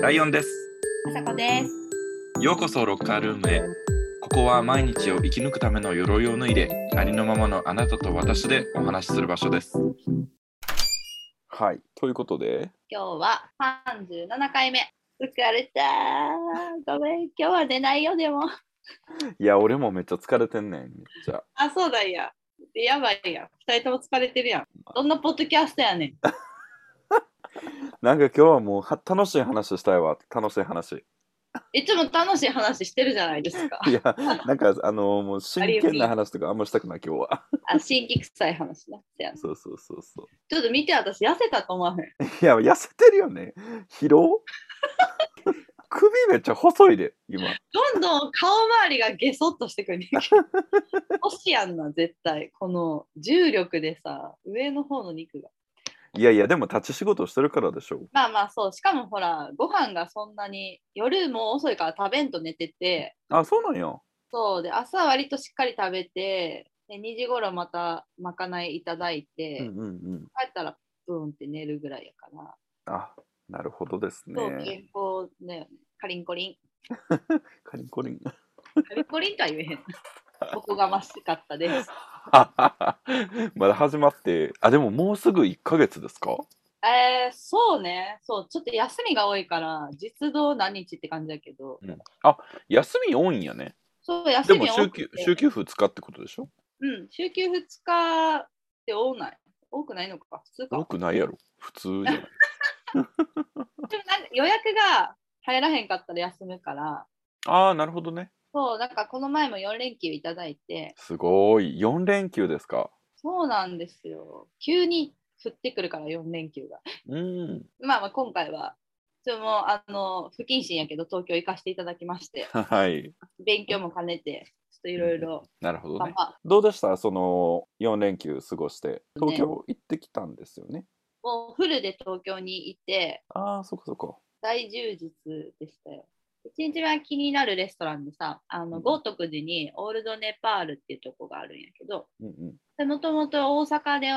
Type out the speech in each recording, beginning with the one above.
ライオンです。あさこです。ようこそロッカールームへ。ここは毎日を生き抜くための鎧を脱いで、ありのままのあなたと私でお話しする場所です。はい。ということで、今日は37回目。疲れたー。ごめん、今日は出ないよ、でも。いや、俺もめっちゃ疲れてんねん、めっちゃ。あ、そうだいや。やばいやん。二人とも疲れてるやん。どんなポッドキャストやねん。なんか今日はもうは楽しい話したいわ、楽しい話。いつも楽しい話してるじゃないですか。いや、なんかあのもう真剣な話とかあんましたくない、今日は。あ、新規臭い話な。せやなそうそうそうそう。ちょっと見て、私痩せたと思わへん。いや、痩せてるよね。疲労？首めっちゃ細いで、今。どんどん顔周りがゲソっとしてくるねんけど。星やんな、絶対。この重力でさ、上の方の肉が。いやいや、でも立ち仕事してるからでしょ。まあまあそう、しかもほら、ご飯がそんなに、夜も遅いから食べんと寝てて、あ、そうなんや。そうで、朝割としっかり食べて、で2時頃またまかないいただいて、うんうんうん。帰ったらブーンって寝るぐらいやから、あ、なるほどですそう、ね。健康だよね。カリンコリン。カリンコリン。カリンコリンとは言えへん。おこがましかったです。まだ始まって、あ、でももうすぐ1ヶ月ですか？えー、そうね、そう、ちょっと休みが多いから、実動何日って感じだけど、休み多いんやね。そう、休でもみ多くて週休週休2日ってことでしょ？うん、週休2日って多ない。多くないのか、普通か。多くないやろ。普通じゃない？でもなんか予約が入らへんかったら休むから、ああ、なるほどね。そう、なんかこの前も4連休いただいて、すごい。4連休ですか？そうなんですよ。急に降ってくるから4連休が。うん。まあまあ今回は、ちょっともうあの不謹慎やけど東京行かせていただきまして、はい。勉強も兼ねて、ちょっといろいろ、なるほどね。まあどうでした？その4連休過ごして。東京行ってきたんですよね。もうフルで東京に行って、ああ、そこそこ。大充実でしたよ。一日は気になるレストランでさ、あのうん豪徳寺にオールドネパールっていうとこがあるんやけど、うんもともと大阪で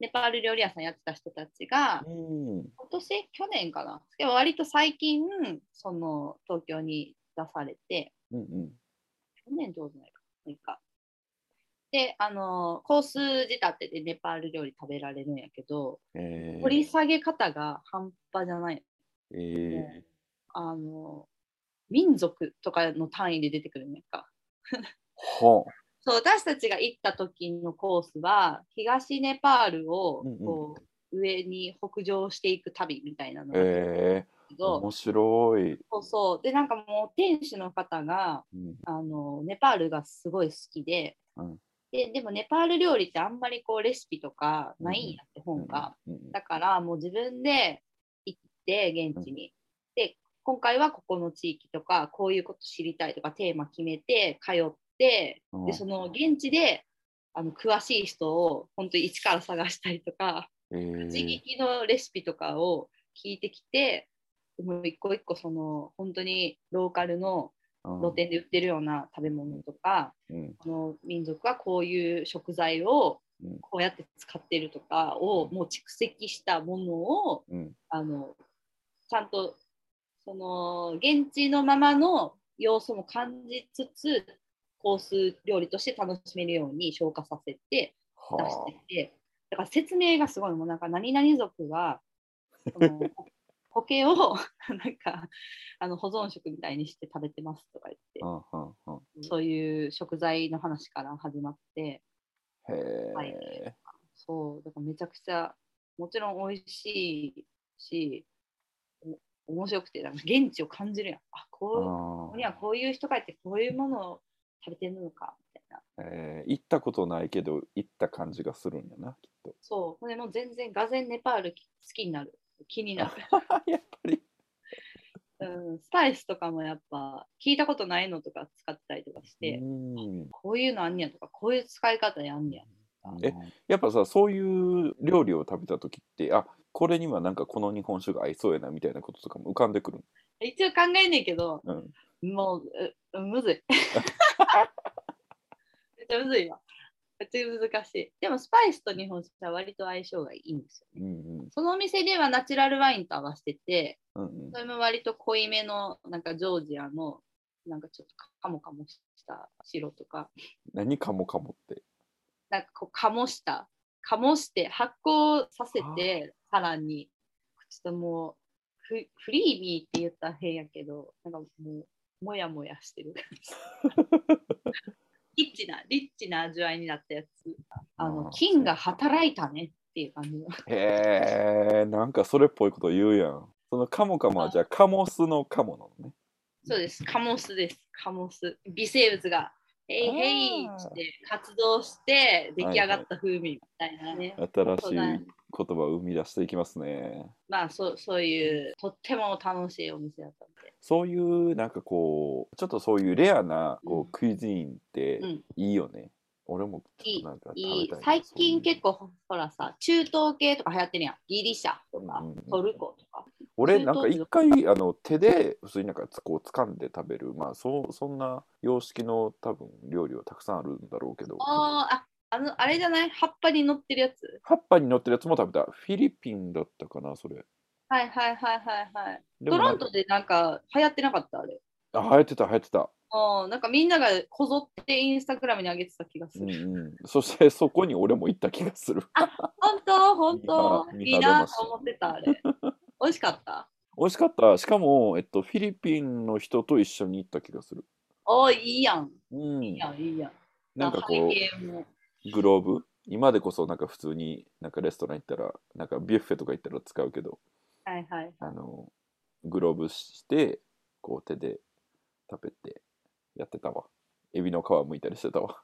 ネパール料理屋さんやってた人たちが、うん。うん。今年、去年かな。でも割と最近、その東京に出されて、うんうん。去年上手ないか。なんかで、あの、コース仕立てでネパール料理食べられるんやけど、えー、掘り下げ方が半端じゃない。えー、あの、民族とかの単位で出てくるんやんか。はあ。そう私たちが行った時のコースは東ネパールをうんうんこう上に北上していく旅みたいなのがえー、けど、面白い。そうそうでなんかもう店主の方がうんあのネパールがすごい好きで,、うんででもネパール料理ってあんまりこうレシピとかないんやって本が、だからもう自分で行って現地に、で今回はここの地域とかこういうこと知りたいとかテーマ決めて通ってうん。でその現地であの詳しい人を本当に一から探したりとかえー。地域のレシピとかを聞いてきてもう一個一個その本当にローカルの露店で売ってるような食べ物とか、うんこの民族はこういう食材をうん。こうやって使ってるとかをもう蓄積したものをうん。あのちゃんとその現地のままの要素も感じつつコース料理として楽しめるように消化させて出はしててだから説明がすごい。もうなんか何々族は 苔を なんかあの保存食みたいにして食べてますとか言ってあ。うんうんうん。そういう食材の話から始まってへえ、はい。そう。だからめちゃくちゃもちろん美味しいしお面白くてなんか現地を感じるやん。あこうにはこういう人がいてこういうものを食べてるのかみたいな。えー。行ったことないけど行った感じがするんやなきっと。そう。ほんでもう全然がぜんネパール好きになる気になる、やっぱり。うん、スパイスとかもやっぱ聞いたことないのとか使ったりとかして、うん。こういうのあんねやとかこういう使い方やんねやえやっぱさそういう料理を食べた時ってあこれにはなんかこの日本酒が合いそうやなみたいなこととかも浮かんでくる一応考えんねんけど、うん。もううむずい。めっちゃむずいわめっちゃ難しい。でもスパイスと日本酒は割と相性がいいんですよね。うんうんそのお店ではナチュラルワインと合わせてて、うんうんそれも割と濃いめのなんかジョージアのなんかちょっとカモカモした白とか、何かもかもって？なんかこう醸した、醸して発酵させて、さらに、ちょっともうフフリービーって言ったら変やけど、なんかもう、もやもやしてる。リッチな、リッチな味わいになったやつ。ああのー菌が働いたねっていう感じの。へえ、なんかそれっぽいこと言うやん。そのカモカモはじゃあカモスのカモなのね。そうです、カモスです、カモス。微生物が、へいへいって活動して出来上がった風味みたいなね。新しい言葉を生み出していきますね。まあそうそういうとっても楽しいお店だったんで。そういうなんかこうちょっとそういうレアなこう、うんクイズインってうんいいよね。俺もちょっとなんか食べいい最近結構構ほらさ、中東系とか流行ってるやん。ギリシャとかうんうんうんトルコとか。俺なんか一回あの手で普通になんかつこう掴んで食べるまあそうそんな様式の多分料理はたくさんあるんだろうけどあーあ、あの、あれじゃない？葉っぱに乗ってるやつ？葉っぱに乗ってるやつも食べたフィリピンだったかなそれはいはいはいはいはい。でもなんかトロントでなんか流行ってなかった？あれ。あ流行ってた流行ってたうん、なんかみんながこぞってインスタグラムに上げてた気がすうんる。うんそしてそこに俺も行った気がする本当？本当？見いいな見晴れましたと思ってたあれ。美味しかった？美味しかったしかも、えっと、フィリピンの人と一緒に行った気がするおーいいやん。うんいいやん、いいやん。なんかこうグローブ？今でこそなんか普通になんかレストラン行ったらなんかビュッフェとか行ったら使うけどはいはい。あのグローブしてこう手で食べてやってたわ。エビの皮剥いたりしてたわ。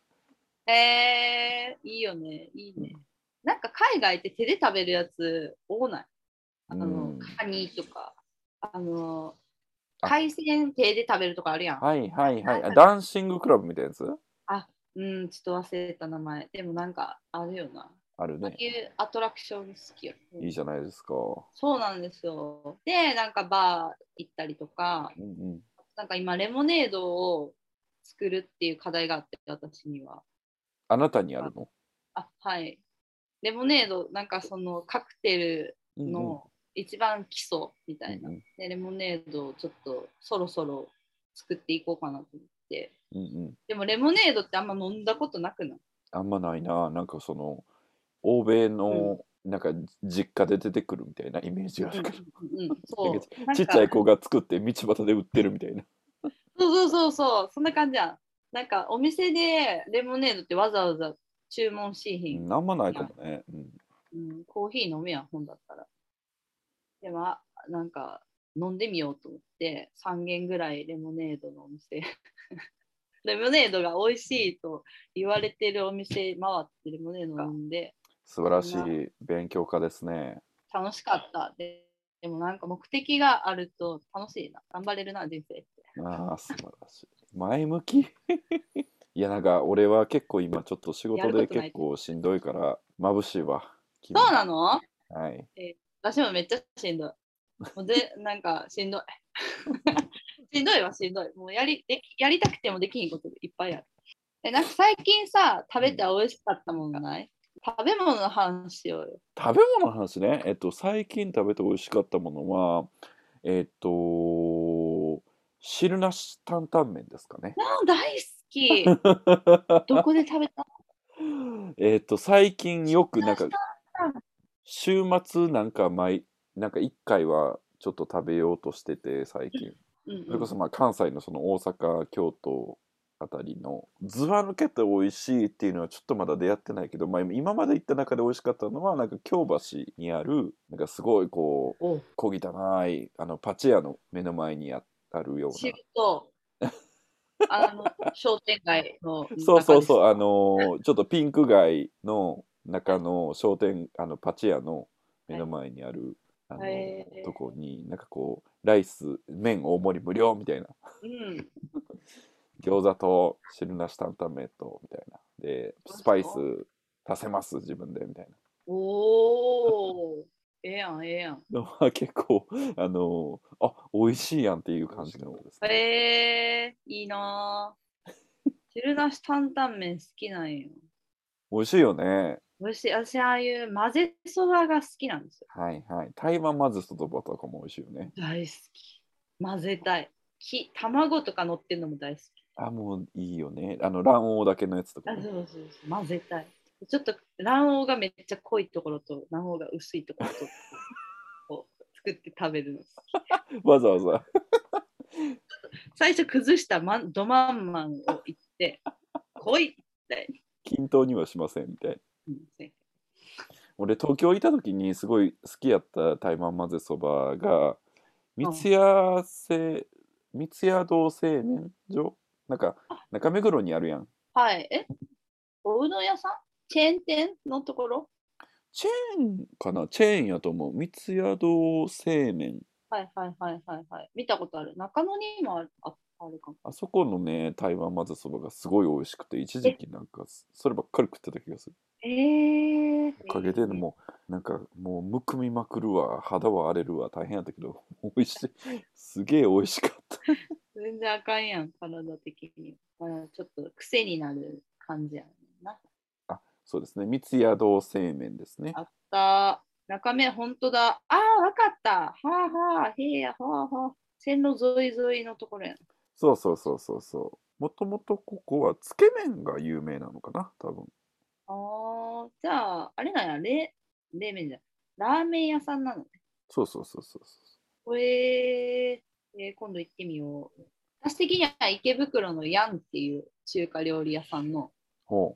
えー、いいよね、いいね。なんか海外って手で食べるやつ多ない？あの、うん。カニとか、あの、あ。海鮮手で食べるとかあるやん。はいはいはい。あダンシングクラブみたいなやつ？うん、ちょっと忘れた名前。でもなんかあるよな。あるねああいうアトラクション好きよ。いいじゃないですかそうなんですよ。で、なんかバー行ったりとか、うんうんなんか今レモネードを作るっていう課題があって、私には。あなたにあるの？あ、はい。レモネード、なんかそのカクテルの一番基礎みたいな。うんうんで、レモネードをちょっとそろそろ作っていこうかなと思って。うんうんでもレモネードってあんま飲んだことなくない？あんまないななんかその欧米のなんか実家で出てくるみたいなイメージがあるから、うんうんうん、そう。なんかちっちゃい子が作って道端で売ってるみたいなそうそうそうそう、そんな感じやん。なんかお店でレモネードってわざわざ注文しひん。うんあんまないかもね、うんうん、コーヒー飲めやん、本だったら。でも、あなんか飲んでみようと思って、3軒ぐらいレモネードのお店。レモネードが美味しいと言われてるお店回ってレモネード飲んで素晴らしい勉強家ですね楽しかった。ででもなんか目的があると楽しいな。頑張れるな、人生って。ああ素晴らしい前向き？いやなんか俺は結構今ちょっと仕事で結構しんどいから眩しいわ君そうなの？はい私もめっちゃしんどい。もうでなんかしんどい。しんどいはしんどい。もうやりできやりたくてもできひんこといっぱいある。えなんか最近さ、食べて美味しかったもんがない？食べ物の話しようよ。食べ物の話ねえっと最近食べて美味しかったものはえっと汁なし担々麺ですかねあ大好き。どこで食べた？えっと最近よくなんかうん週末なんか毎なんか1回はちょっと食べようとしてて最近うんそれこそまあ関西のその大阪京都あたりのずば抜けて美味しいっていうのはちょっとまだ出会ってないけど、まあ、今まで行った中で美味しかったのはなんか京橋にあるなんかすごいこうお小汚いあのパチ屋の目の前にああるよう知るなと、あの、商店街の。そうそうそうう。あのーちょっとピンク街の中の商店あのパチ屋の目の前にある、あのとこになんかこうライス麺大盛り無料みたいなうん。餃子と汁なし担々麺とみたいなでスパイス足せます？自分でみたいおお。ええやん、ええやん。なのは結構あのーあ美味しいやんっていう感じのですね、えー、いいなぁ。汁なし担々麺好きなんよ。美味しいよね。美味しい。私、ああいう混ぜそばが好きなんですよ。はいはい。台湾混ぜそばとかも美味しいよね。大好き。混ぜたい。き卵とか乗ってるのも大好き。あ、もういいよね。あの卵黄だけのやつとか、あ、ね。そうそうそう。混ぜたい。ちょっと卵黄がめっちゃ濃いところと卵黄が薄いところとこう 作って食べるの好き。わざわざ。最初崩したまんドマンマンを言って、濃いって。均等にはしませんみたい。な。うん。ね俺東京いた時にすごい好きやった台湾混ぜそばが三ツ矢製三ツ矢堂製麺所？なんか中目黒にあるやん。はい。え？おうどん屋さん？チェーン店のところ？チェーンかな？チェーンやと思う。三ツ矢堂製麺。はいはいはいはいはい。見たことある。中野にもあるああるかも。あそこのね台湾混ぜそばがすごい美味しくて一時期なんかそればっかり食ってた気がするえー、おかげでもうなんかもうむくみまくるわ肌は荒れるわ大変やったけど 美味しいすげえ美味しかった全然あかんやん、体的に。まあ、ちょっと癖になる感じやねんな。そうですね三ツ矢堂製麺ですねあった。中身本当だ。ああ、わかった。はあはあ、へえや、はあはあ。線路沿い沿いのところやん。そうそうそうそうそうもともとここはつけ麺が有名なのかな多分ああ、じゃあ、あれなんや、冷冷麺じゃん。ラーメン屋さんなのね。そうそうそうそうそこれ、えー今度行ってみよう。私的には池袋のヤンっていう中華料理屋さんの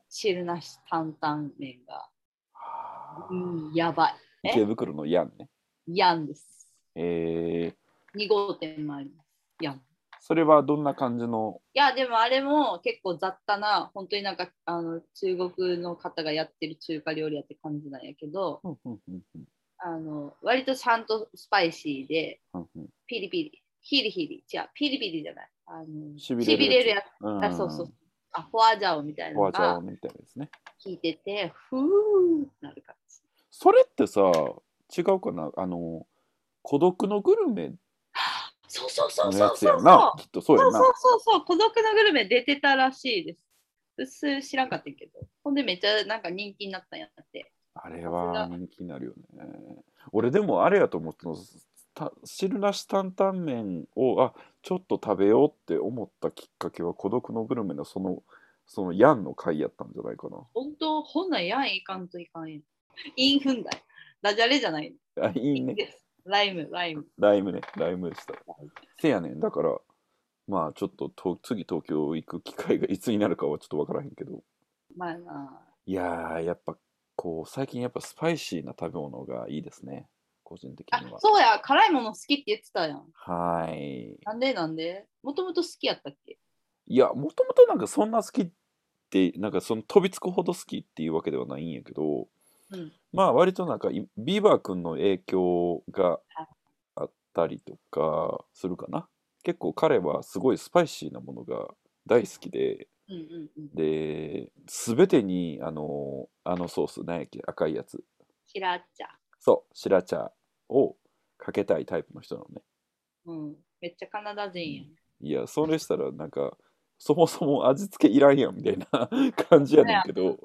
汁なし担々麺が、はあうん、やばい。え？池袋のヤンねヤンです。えー、2号店もあります。ヤン。それはどんな感じの？いや、でもあれも結構雑多な、本当になんかあの中国の方がやってる中華料理屋って感じなんやけど、うんうんうんうんあの割とちゃんとスパイシーで、うんうんピリピリ、ヒリヒリ、違う、ピリピリじゃない。あのしびれるやつ。うんあ、そうそう。あ、フォアジャオみたいなのフォアジャオがみたいですね効いてて、ふーってなる感じ。それってさ違うかな？あの孤独のグルメそうそうそうそうそうつやなきっとそうそうそうそうそう、孤独のグルメ出てたらしいです。うっす知らんかったけど。ほんでめっちゃなんか人気になったんやって。あれは人気になるよね。俺でもあれやと思ったのた汁なし担々麺をあちょっと食べようって思ったきっかけは孤独のグルメのそのそのヤンの回やったんじゃないかな。本当、ほんなんやんいかんといかんやん。インフンダイ。ダジャレじゃない。あいいね。ライム、ライム。ライムね。ライムでした。せやねん。だからまあちょっとと次東京行く機会がいつになるかはちょっとわからへんけど。まあな。いやーやっぱこう最近やっぱスパイシーな食べ物がいいですね。個人的あには。そうや、辛いもの好きって言ってたやん。はい。なんで？なんで？もともと好きやったっけ？いや、もともとなんかそんな好きって、なんかその飛びつくほど好きっていうわけではないんやけど、うん。まあ割となんかいビーバー君の影響があったりとかするかな。結構彼はすごいスパイシーなものが大好きで、うんうんうん。で、すべてにあの、あのソース、何やっけ、赤いやつ。キラッチャ。そう、シラチャをかけたいタイプの人なのね。うん。めっちゃカナダ人やん。いや、それしたらなんか、そもそも味付けいらんやんみたいな 感じやねんけど。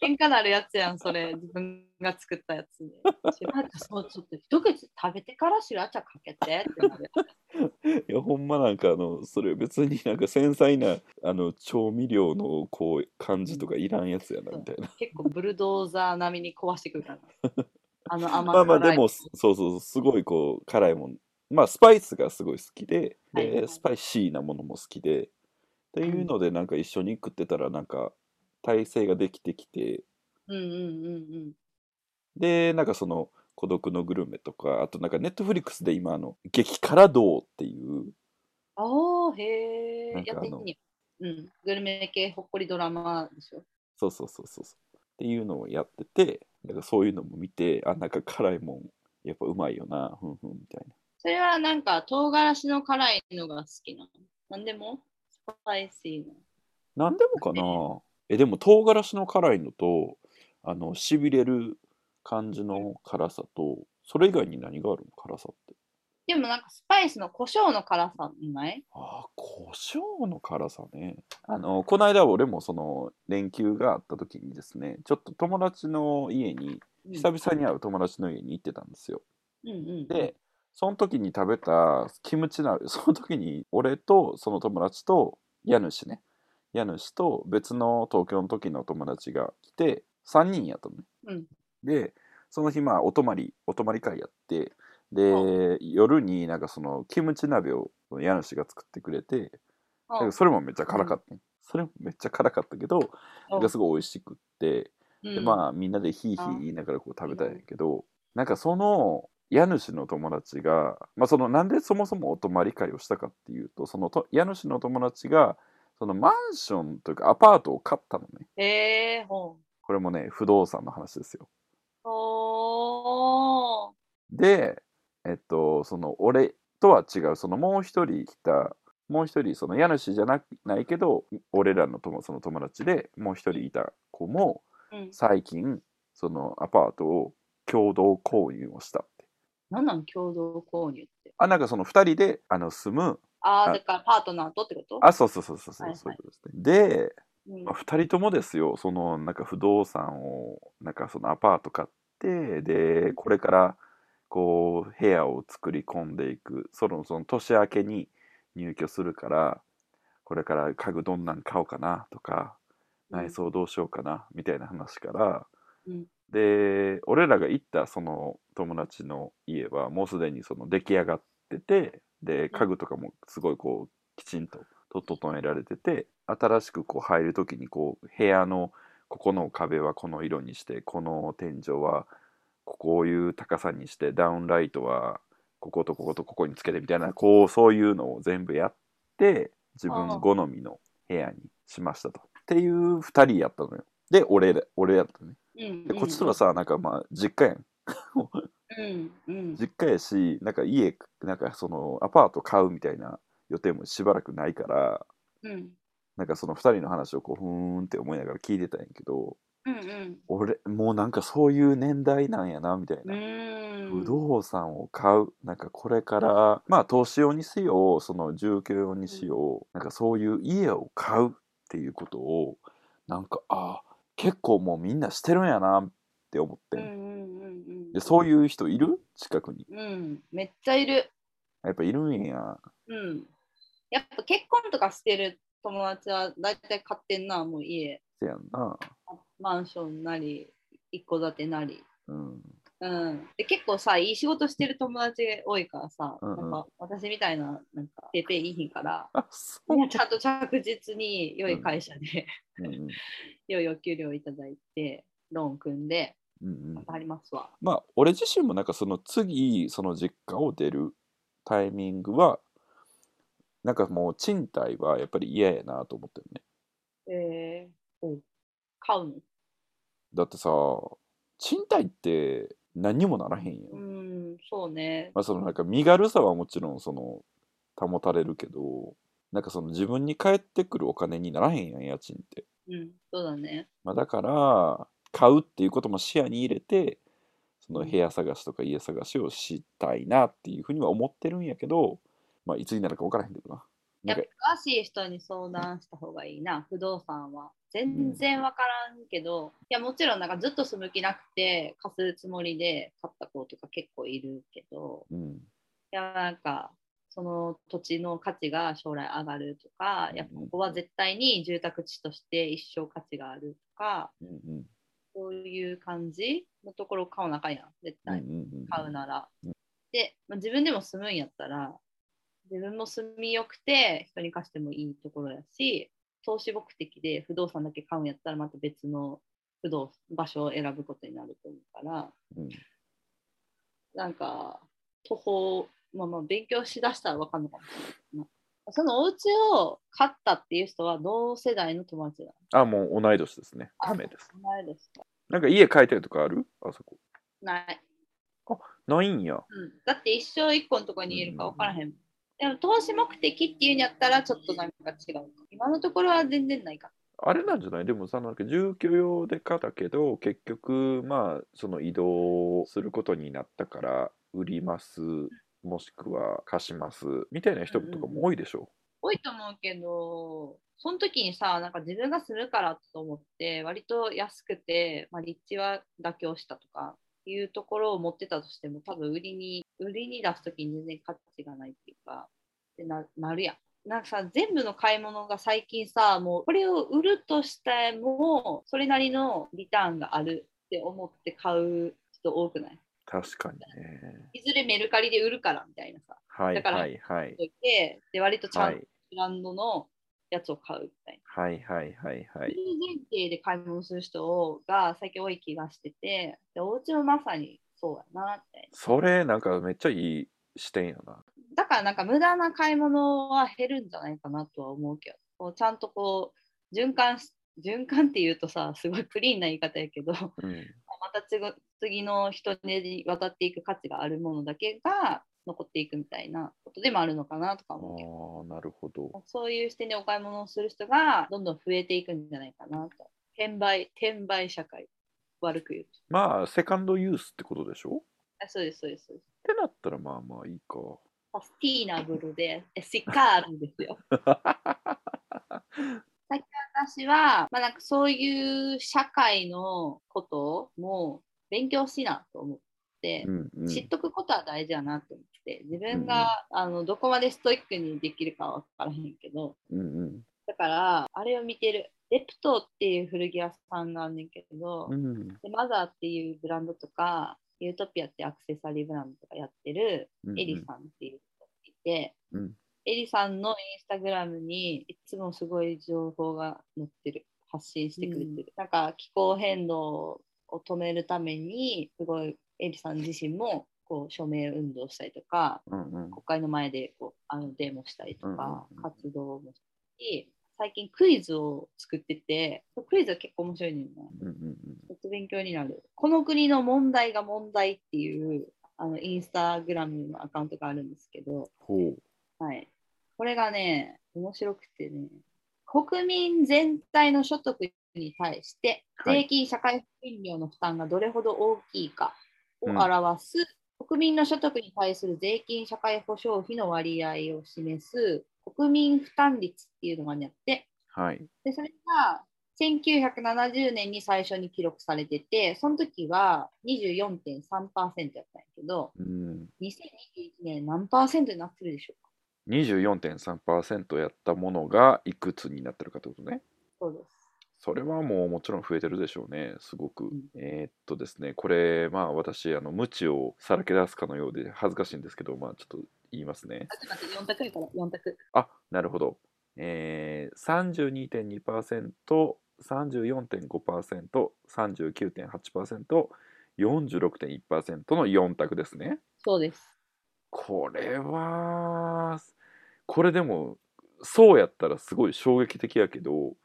喧嘩なるやつやん、それ。自分が作ったやつで。シラッチャ、そう、ちょっと一口食べてからシラッチャかけてってなる。いやほんまなんかあのそれ別になんか繊細なあの調味料のこう感じとかいらんやつやなみたいな。結構ブルドーザー並みに壊してくるからな。あの甘まあまあ辛いでもそうそうすごいこう辛いもんまあスパイスがすごい好きではいはいでスパイシーなものも好きでっていうのでなんか一緒に食ってたらなんか体制ができてきてうんうんうんうん。でなんかその孤独のグルメとかあとなんかネットフリックスで今あの激辛道っていうああ、へえ。なんかあのやってみよう。うん。グルメ系ほっこりドラマでしょ。そうそうそうそうそう。っていうのをやってて、なんかそういうのも見て、あ、なんか辛いもん、やっぱうまいよな、ふんふんみたいな。それはなんか唐辛子の辛いのが好きなの。なんでも？スパイシーな。なんでもかなえ、でも唐辛子の辛いのと、あの、しびれる感じの辛さと、それ以外に何があるの？辛さって。でもなんかスパイスの胡椒の辛さない？ああ、胡椒の辛さね。あの、この間俺もその連休があった時にですね、ちょっと友達の家に、久々に会う友達の家に行ってたんですよ。うんうん、で、その時に食べたキムチ鍋、その時に俺とその友達と家主ね、家主と別の東京の時の友達が来て、3人やったのね。うん、で、その日まあお泊まり、お泊まり会やって、で、夜になんかそのキムチ鍋を家主が作ってくれて、それもめっちゃ辛かった、ね、それもめっちゃ辛かったけど、なんかすごい美味しくって、でまあみんなでヒーヒー言いながらこう食べたんやけど、なんかその家主の友達が、まあ、そのなんでそもそもお泊まり会をしたかっていうとそのと家主の友達がそのマンションというかアパートを買ったのね。えー、これもね不動産の話ですよ。おでえっと、その俺とは違う、そのもう一人来た、もう一人、その家主じゃなないけど、俺らのその友達でもう一人いた子も、最近、そのアパートを共同購入をした。何なん共同購入って？あ、なんかその二人であの住む。ああ、だからパートナーとってこと？あ、そうそうそうそうそう、はいはい、そういうことですね。で、うんまあ、2人ともですよそのなんか不動産をなんかそのアパート買ってでこれからこう部屋を作り込んでいくそのその年明けに入居するからこれから家具どんなん買おうかなとか内装どうしようかなみたいな話から、うん、で俺らが行ったその友達の家はもうすでにその出来上がっててで家具とかもすごいこうきちんと整えられてて新しくこう入る時にこう部屋のここの壁はこの色にしてこの天井はこういう高さにしてダウンライトはこことこことここにつけてみたいなこうそういうのを全部やって自分好みの部屋にしましたと。っていう2人やったのよ。で俺俺やったね。でこっちとはさなんかまあ実家やん。うんうん、実家やしなんか家なんかそのアパート買うみたいな予定もしばらくないから、うん、なんかその2人の話をこうふーんって思いながら聞いてたんやけど、うんうん、俺もうなんかそういう年代なんやなみたいな。不動産を買うなんかこれからまあ投資用にしようその住居用にしよう、なんかそういう家を買うっていうことをなんかあ結構もうみんなしてるんやなって思って、でそういう人いる？近くに、うん、めっちゃいる。やっぱいるんや。うん。やっぱ結婚とかしてる友達は大体買ってんなもう家。せやんな。マンションなり一戸建てなり、うんうん、で結構さいい仕事してる友達多いからさ、うんうん、なんか私みたいななんかペーペーいいひんからちゃんと着実に良い会社で、うんうん、良いお給料いただいてローン組んで、うんうん、ありますわ。まあ俺自身もなんかその次その実家を出るタイミングはなんかもう賃貸はやっぱり嫌やなと思ってるね。えー、買うの？だってさ賃貸って何にもならへんよ。うんそうね。まあそのなんか身軽さはもちろんその保たれるけどなんかその自分に返ってくるお金にならへんやん家賃って。うんそうだね。まあ、だから買うっていうことも視野に入れてその部屋探しとか家探しをしたいなっていうふうには思ってるんやけど、まあ、いつになるか分からへんけどな。やっぱ詳しい人に相談した方がいいな、不動産は。全然分からんけど、うん、いやもちろんなんかずっと住む気なくて貸すつもりで買った子とか結構いるけど、うん、いやなんかその土地の価値が将来上がるとか、やっぱここは絶対に住宅地として一生価値があるとか、うんうん、そういう感じのところを買うなかやん絶対。買うなら。で、まあ、自分でも住むんやったら自分も住みよくて人に貸してもいいところやし投資目的で不動産だけ買うんやったらまた別の不動場所を選ぶことになると思うから、うん、なんか途方、まあ、まあ勉強しだしたら分かんのかもしれない。そのお家を買ったっていう人は同世代の友達だあ、もう同い年ですね。亀です。同い年か。なんか家買いたいとかある？あそこ。ない。あ、ないんや。うん。だって一生一個のとこにいるか分からへん。うんでも投資目的っていうんやったらちょっとなんか違う今のところは全然ないか。あれなんじゃない？でもさ、なんか住居用で買ったけど、結局、まあ、その移動することになったから売ります。もしくは貸しますみたいな人とかも多いでしょう？多いと思うけど、その時にさ、なんか自分がするからと思って、割と安くて、まあ、立地は妥協したとかいうところを持ってたとしても、多分売りに、売りに出す時に全然価値がないっていうか、ってななるやん。なんかさ、全部の買い物が最近さ、もうこれを売るとしても、それなりのリターンがあるって思って買う人多くない？確かにね。いずれメルカリで売るからみたいなさ。はいだからはいはい。でで割とちゃんとはいブランドのやつを買うみたいな。はいはいはいはい。そういう前提で買い物する人が最近多い気がしてて、でお家もまさにそうやなって。それなんかめっちゃいい視点やな。だからなんか無駄な買い物は減るんじゃないかなとは思うけど、こうちゃんとこう循環し、循環っていうとさ、すごいクリーンな言い方やけど、うん。また次次の人に渡っていく価値があるものだけが残っていくみたいなことでもあるのかなとかあ思う。あ、なるほど。そういう視点でお買い物をする人がどんどん増えていくんじゃないかなと。転売、転売社会、悪く言うと。まあ、セカンドユースってことでしょ？あそうです、そうです。そうですってなったらまあまあいいか。サスティーナブルで、エシカールですよ。最近私は、まあ、なんかそういう社会のことも勉強しなと思って、うんうん。知っとくことは大事だなと思って、自分が、あのどこまでストイックにできるかは分からへんけど、うんうん。だから、あれを見てる。レプトっていう古着屋さんがあんねんけど、うんでマザーっていうブランドとか、ユートピアってアクセサリーブランドとかやってるうんエリさんっていう人がいて、うんエリさんのインスタグラムにいつもすごい情報が載ってる。発信してくれてる。なんか気候変動を止めるために、すごいエリさん自身もこう署名運動したりとか、うんうん。国会の前でこうあのデモしたりとか、うんうんうん活動もしたり、最近クイズを作ってて、クイズは結構面白いねんな。うんうんちょっと勉強になる。この国の問題が問題っていうあのインスタグラムのアカウントがあるんですけど。はい。これがね、面白くてね、国民全体の所得に対して、はい税金、社会保険料の負担がどれほど大きいかをうん表す、国民の所得に対する税金、社会保障費の割合を示す国民負担率っていうのがあって、はい。でそれが1970年に最初に記録されてて、その時は24.3%やったんやけど、うん。2021年何パーセントになってるでしょうか？24.3%やったものがいくつになってるかってことね。そうです。それはもうもちろん増えてるでしょうね、すごく。んえーっとですね、これ、まあ私、あの無知をさらけ出すかのようで恥ずかしいんですけど、まあちょっと言いますね。待って、4択やから、4択。あなるほど。えー、32.2%、34.5%、39.8%、46.1%の4択ですね。そうです。これは、これでも、そうやったらすごい衝撃的やけど、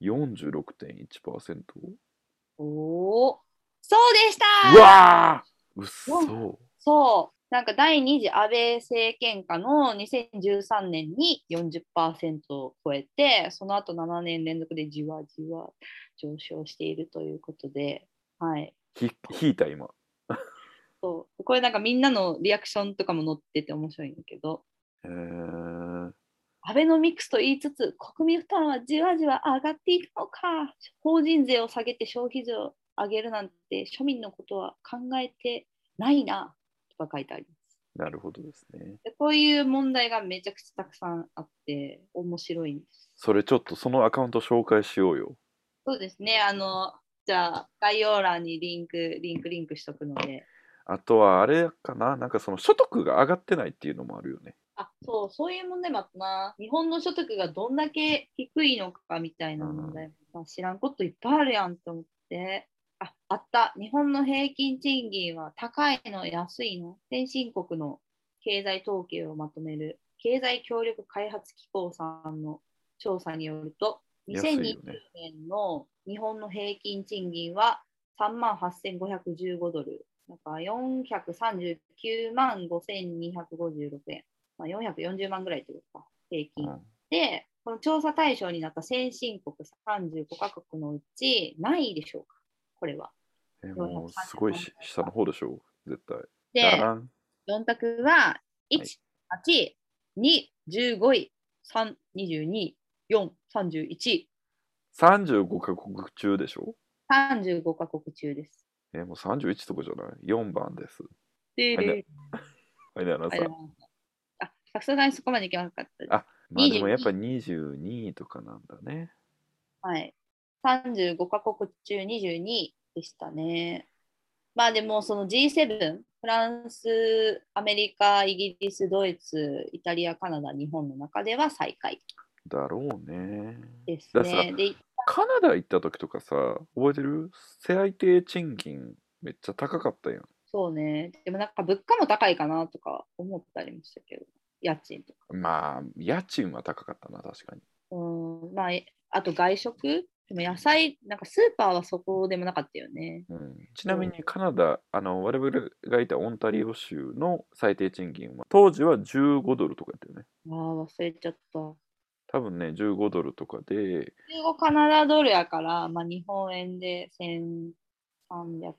46.1%? おお。そうでしたうわーうっそ。そう。なんか第2次安倍政権下の2013年に40%を超えて、その後7年連続でじわじわ上昇しているということで、はい。ひ引いた今。そうこれなんかみんなのリアクションとかも載ってて面白いんだけど、えー、アベノミクスと言いつつ、国民負担はじわじわ上がっていくのか、法人税を下げて消費税を上げるなんて庶民のことは考えてないなとか書いてあります。なるほどですね。でこういう問題がめちゃくちゃたくさんあって面白いんです。それちょっとそのアカウント紹介しようよ。そうですね。あの、じゃあ概要欄にリンク、リンク、リンクしとくので。あとはあれかな、なんかその所得が上がってないっていうのもあるよね。あ、そう、そういう問題もあったな。日本の所得がどんだけ低いのかみたいな問題も、まあ知らんこといっぱいあるやんと思って。あ、あった。日本の平均賃金は高いの、安いの？先進国の経済統計をまとめる経済協力開発機構さんの調査によると、2020安いよね。年の日本の平均賃金は3万8515ドル。なんか439万5256円。まあ、440万ぐらいってことか、平均。うんで、この調査対象になった先進国35カ国のうち何位でしょうかこれは。えもうすごいし下の方でしょう、絶対。でだ、らん。4択は1、8位、2、15位、3、22、4、31。35カ国中でしょ？35カ国中です。え、もう31とかじゃない ?4 番です。ではいなあさん。あ、さすがにそこまでいけなかったです。あまあでも22やっぱ22とかなんだね。はい。35カ国中22位でしたね。まあでもその G7、フランス、アメリカ、イギリス、ドイツ、イタリア、カナダ、日本の中では最下位だろうね。ですね。で、カナダ行った時とかさ、覚えてる？最低賃金めっちゃ高かったやん。そうね。でもなんか物価も高いかなとか思ったりもしたけど、家賃とか。まあ、家賃は高かったな、確かに。うん、まあ、えあと外食？でも野菜、なんかスーパーはそこでもなかったよね。うん、ちなみにカナダ、あの我々がいたオンタリオ州の最低賃金は当時は15ドルとかやったよね。ああ、忘れちゃった。多分ね、15ドルとかで、15カナダドルやから、まあ、日本円で1300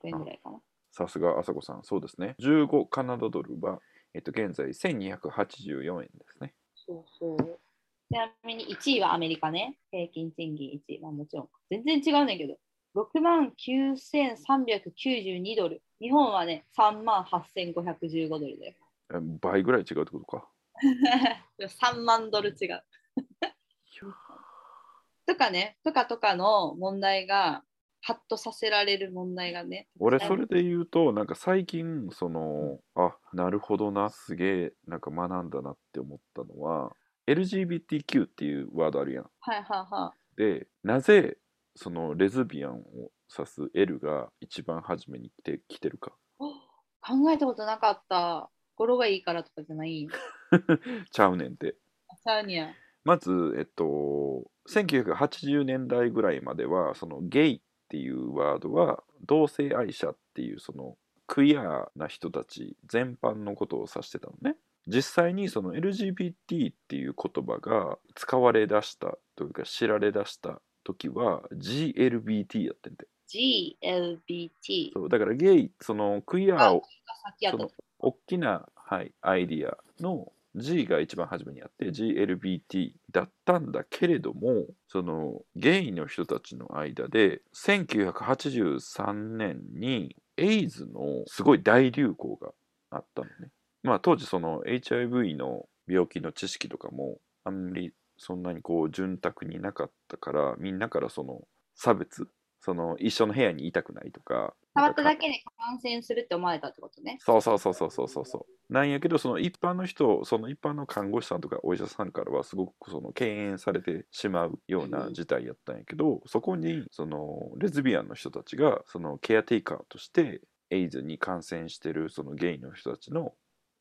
円ぐらいかな。さすが朝子さん、そうですね。15カナダドルは、えっと、現在1284円ですね。そうそう。ちなみに1位はアメリカね。平均賃金1位。まあもちろん。全然違うねんけど。6万9392ドル。日本はね、3万8515ドルだよ。え倍ぐらい違うってことか。3万ドル違う。とかね、とかとかの問題が、ハッとさせられる問題がね。俺、それで言うと、なんか最近、その、あ、なるほどな、すげえ、なんか学んだなって思ったのは、LGBTQ っていうワードあるやん。はいはいはで、なぜ、そのレズビアンを指す L が一番初めに来て来てるか。い。考えたことなかった。語呂がいいからとかじゃない？ちゃうねんって。ちゃうにゃ。まず、えっと、1980年代ぐらいまでは、そのゲイっていうワードは、同性愛者っていう、そのクイアな人たち全般のことを指してたのね。実際にその LGBT っていう言葉が使われ出したというか知られ出した時は GLBT やってんて。GLBT そうだからゲイ、そのクイアをが先やったと。大きな、はい、アイディアの G が一番初めにあって GLBT だったんだけれどもそのゲイの人たちの間で1983年にエイズのすごい大流行があったのね。まあ当時その HIV の病気の知識とかもあんまりそんなにこう潤沢になかったからみんなからその差別その一緒の部屋にいたくないとか触っただけで感染するって思われたってことね。そうそうそうそうそうそうそう。なんやけど、その一般の人、その一般の看護師さんとかお医者さんからはすごくその敬遠されてしまうような事態やったんやけど、そこにそのレズビアンの人たちがそのケアテイカーとしてエイズに感染してるそのゲイの人たちの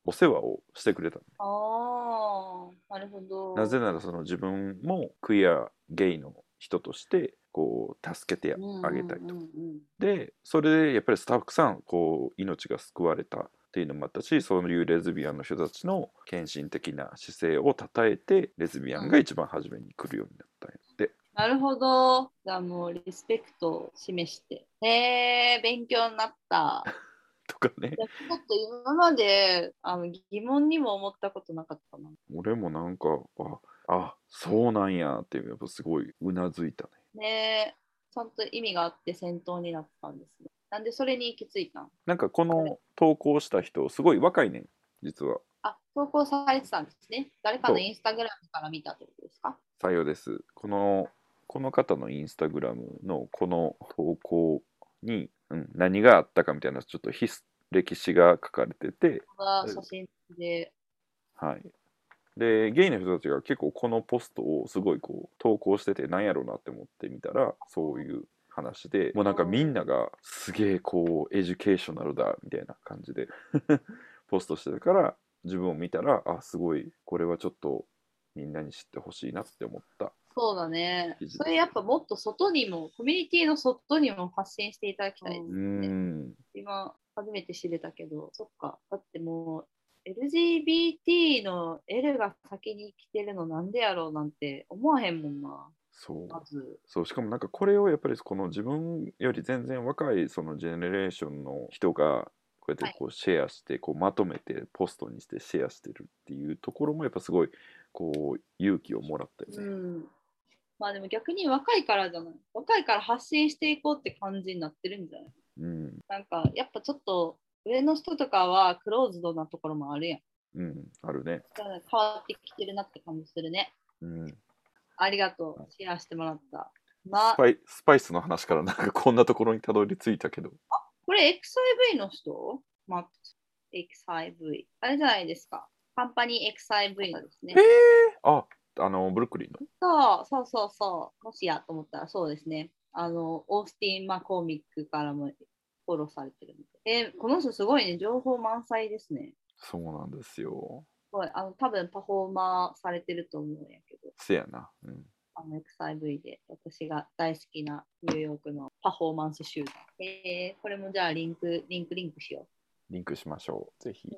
お世話をしてくれたあ、なるほど。なぜならその自分もクイアゲイの人としてこう助けてあげたいと。うんうんうんうんでそれでやっぱりたくさんこう命が救われたっていうのもあったしそういうレズビアンの人たちの献身的な姿勢を称えてレズビアンが一番初めに来るようになったんやって、なるほど。じゃあもうリスペクトを示して。へえ、勉強になった。とかねちょっと今まであの疑問にも思ったことなかったな。俺もなんかああそうなんやってやっぱすごいうなずいたねねえ、ちゃんと意味があって戦闘になったんですね。なんでそれに行き着いたん？なんかこの投稿した人すごい若いねん実はあ、投稿されてたんですね。誰かのインスタグラムから見たってことですか？さようですこのこの方のインスタグラムのこの投稿に、うん、何があったかみたいなちょっと歴史が書かれてて写真で。はい。で、ゲイの人たちが結構このポストをすごいこう投稿しててなんやろうなって思ってみたらそういう話でもうなんかみんながすげえこう educational だみたいな感じで ポストしてるから自分を見たらあすごいこれはちょっとみんなに知ってほしいなって思った。そうだねそれやっぱもっと外にも、コミュニティの外にも発信していただきたいですうね。ん。今、初めて知れたけど、そっか。だってもう、LGBT の L が先に来てるのなんでやろうなんて思わへんもんな、そう。まず。そうしかもなんかこれをやっぱりこの自分より全然若いそのジェネレーションの人がうやってこうシェアしてこうまとめてポストにしてシェアしてるっていうところもやっぱすごいこう勇気をもらったよね。うんまあでも逆に若いからじゃない若いから発信していこうって感じになってるんじゃない？うん、なんかやっぱちょっと上の人とかはクローズドなところもあるやん。うん、あるね。変わってきてるなって感じするね。うん、ありがとう。シェアしてもらった。まあ、スパイスパイスの話からなんかこんなところにたどり着いたけど。これ XIV の人？まあ、XIV。あれじゃないですか。カンパニー XIV のですねえ。ああのブルックリンの？そうそうそうそう。もしやと思ったらそうですね。あの、オースティン・マコミックからもフォローされてるんで。えーこの人すごいね。情報満載ですね。そうなんですよ。すごい。あの、多分パフォーマーされてると思うんやけど。せやな。うん、あの XIV で私が大好きなニューヨークのパフォーマンス集団。えー、これもじゃあリンク、リンク、リンクしよリンクしましょう。ぜひ。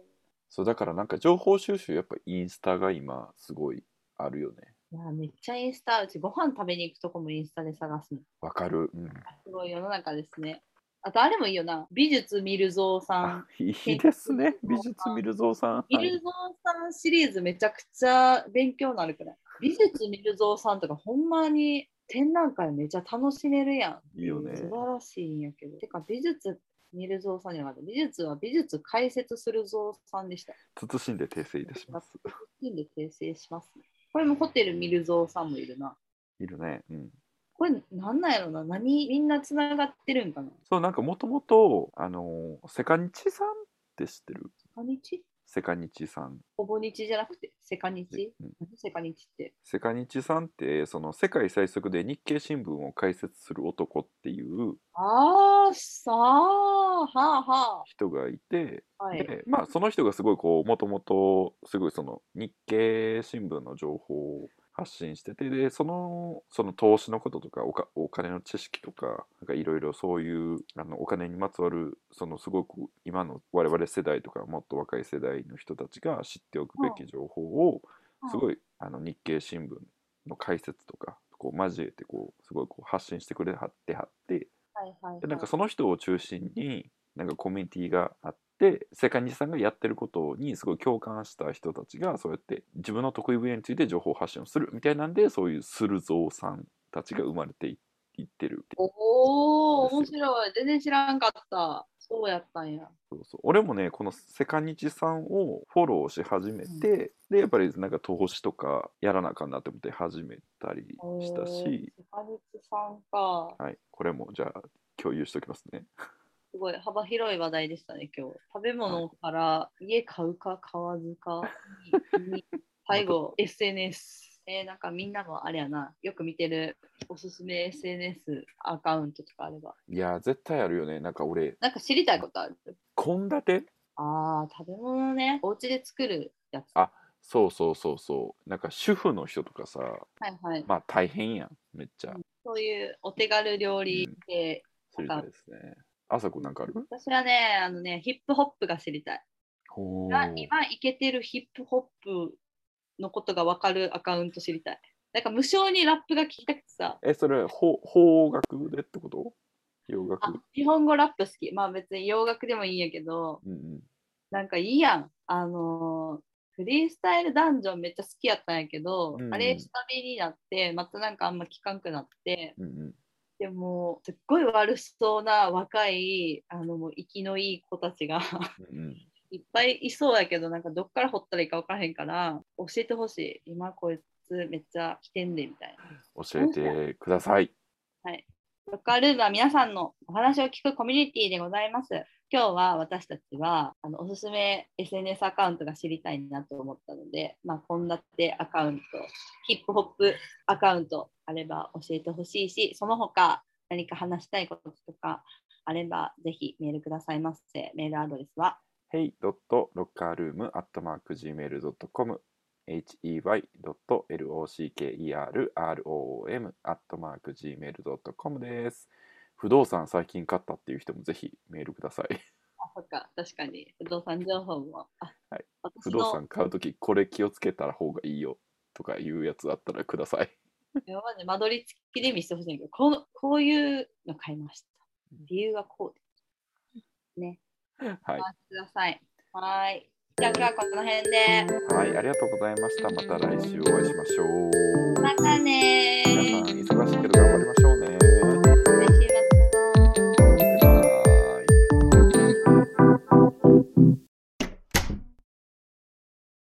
そうだからなんか情報収集やっぱインスタが今すごいあるよね。う。いや、めっちゃインスタ、うちご飯食べに行くとこもインスタで探すの。わかる。うん。すごい世の中ですね。あとあれもいいよな。美術見るぞうさんあ。いいですね。美術見るぞうさん。はいミルゾーさんシリーズめちゃくちゃ勉強になるくらい。美術ミルゾーさんとかほんまに展覧会めちゃ楽しめるやん。いいよね素晴らしいんやけど。てか美術ミルゾーさんじゃなかった。美術は美術解説するゾーさんでした。慎んで訂正いたします。いいんで訂正します、ね。これもホテルミルゾーさんもいるな。いるね。うん。これなんなんやろな？何みんなつながってるんかな？そうなんかもともとあのセカニチさんって知ってる？セカニチ？セカニチさん。ほぼ日じゃなくて？セカニチ？うん。何？セカニチって？セカニチさんってその世界最速で日経新聞を解説する男っていうああ、さあ、はあは人がいて、あ。はい。でまあその人がすごいこうもともとすごいその日経新聞の情報を発信しててでそのその投資のこととかおかお金の知識とかなんかいろいろそういうあのお金にまつわるそのすごく今の我々世代とかもっと若い世代の人たちが知っておくべき情報をすごいあの日経新聞の解説とかこう交えてこうすごいこう発信してくれはってはって。でなんかその人を中心になんかコミュニティがあってセカニさんがやってることにすごい共感した人たちがそうやって自分の得意分野について情報発信をするみたいなんでそういうスルゾーさんたちが生まれていいってるっておお、面白い。全然知らんかった。そうやったんや。そうそう俺もねこのセカニチさんをフォローし始めて、でやっぱりなんか投資とかやらなあかんなって思って始めたりしたし、セカニチさんか。はい、これもじゃあ共有しておきますね。すごい幅広い話題でしたね、今日。食べ物から家買うか買わずか 最後、SNS。えーなんかみんなもあれやな、よく見てるおすすめ SNS アカウントとかあれば。いやー絶対あるよねなんか俺なんか知りたいことある？献立？ああ、食べ物ね。お家で作るやつ。あそうそうそうそうなんか主婦の人とかさはいはい。まあ大変やんめっちゃそういうお手軽料理で、知りたいですね。あさこなんかある？私はね、あのね、ヒップホップが知りたい。今いけてるヒップホップのことが分かるアカウント知りたい。なんか無償にラップが聞きたくてさ、えそれほ邦楽でってこと？洋楽。あ日本語ラップ好き。まあ別に洋楽でもいいんやけど、うんうん。なんかいいやん。あのーフリースタイルダンジョンめっちゃ好きやったんやけど、うんうん。あれ下火になって、またなんかあんま聞かんくなって、うんうんでもすっごい悪そうな若いあのもう生きのいい子たちがうんうんいっぱいいそうやけどなんかどっから掘ったらいいか分からへんから教えてほしい今こいつめっちゃ来てんでみたいな。教えてください。はい。ロッカールームは皆さんのお話を聞くコミュニティでございます。今日は私たちはあのおすすめ SNS アカウントが知りたいなと思ったので、まあ、献立アカウント、ヒップホップアカウントあれば教えてほしいし、その他何か話したいこととかあればぜひメールくださいませ。メールアドレスは？hey.lockerroom.gmail.com hey.lockerroom.gmail.com です。不動産最近買ったっていう人もぜひメールください。あ、そっか、確かに不動産情報も。あはい私不動の産買うときこれ気をつけたら方がいいよとかいうやつあったらください。今まで間取り付きで見せてほしいんだけど、このこういうの買いました。理由はこうです。ね。はい。ください。はい。じゃあ今日はこの辺で。はい、ありがとうございました。また来週お会いしましょう。またね皆さん、忙しいけど頑張りましょうね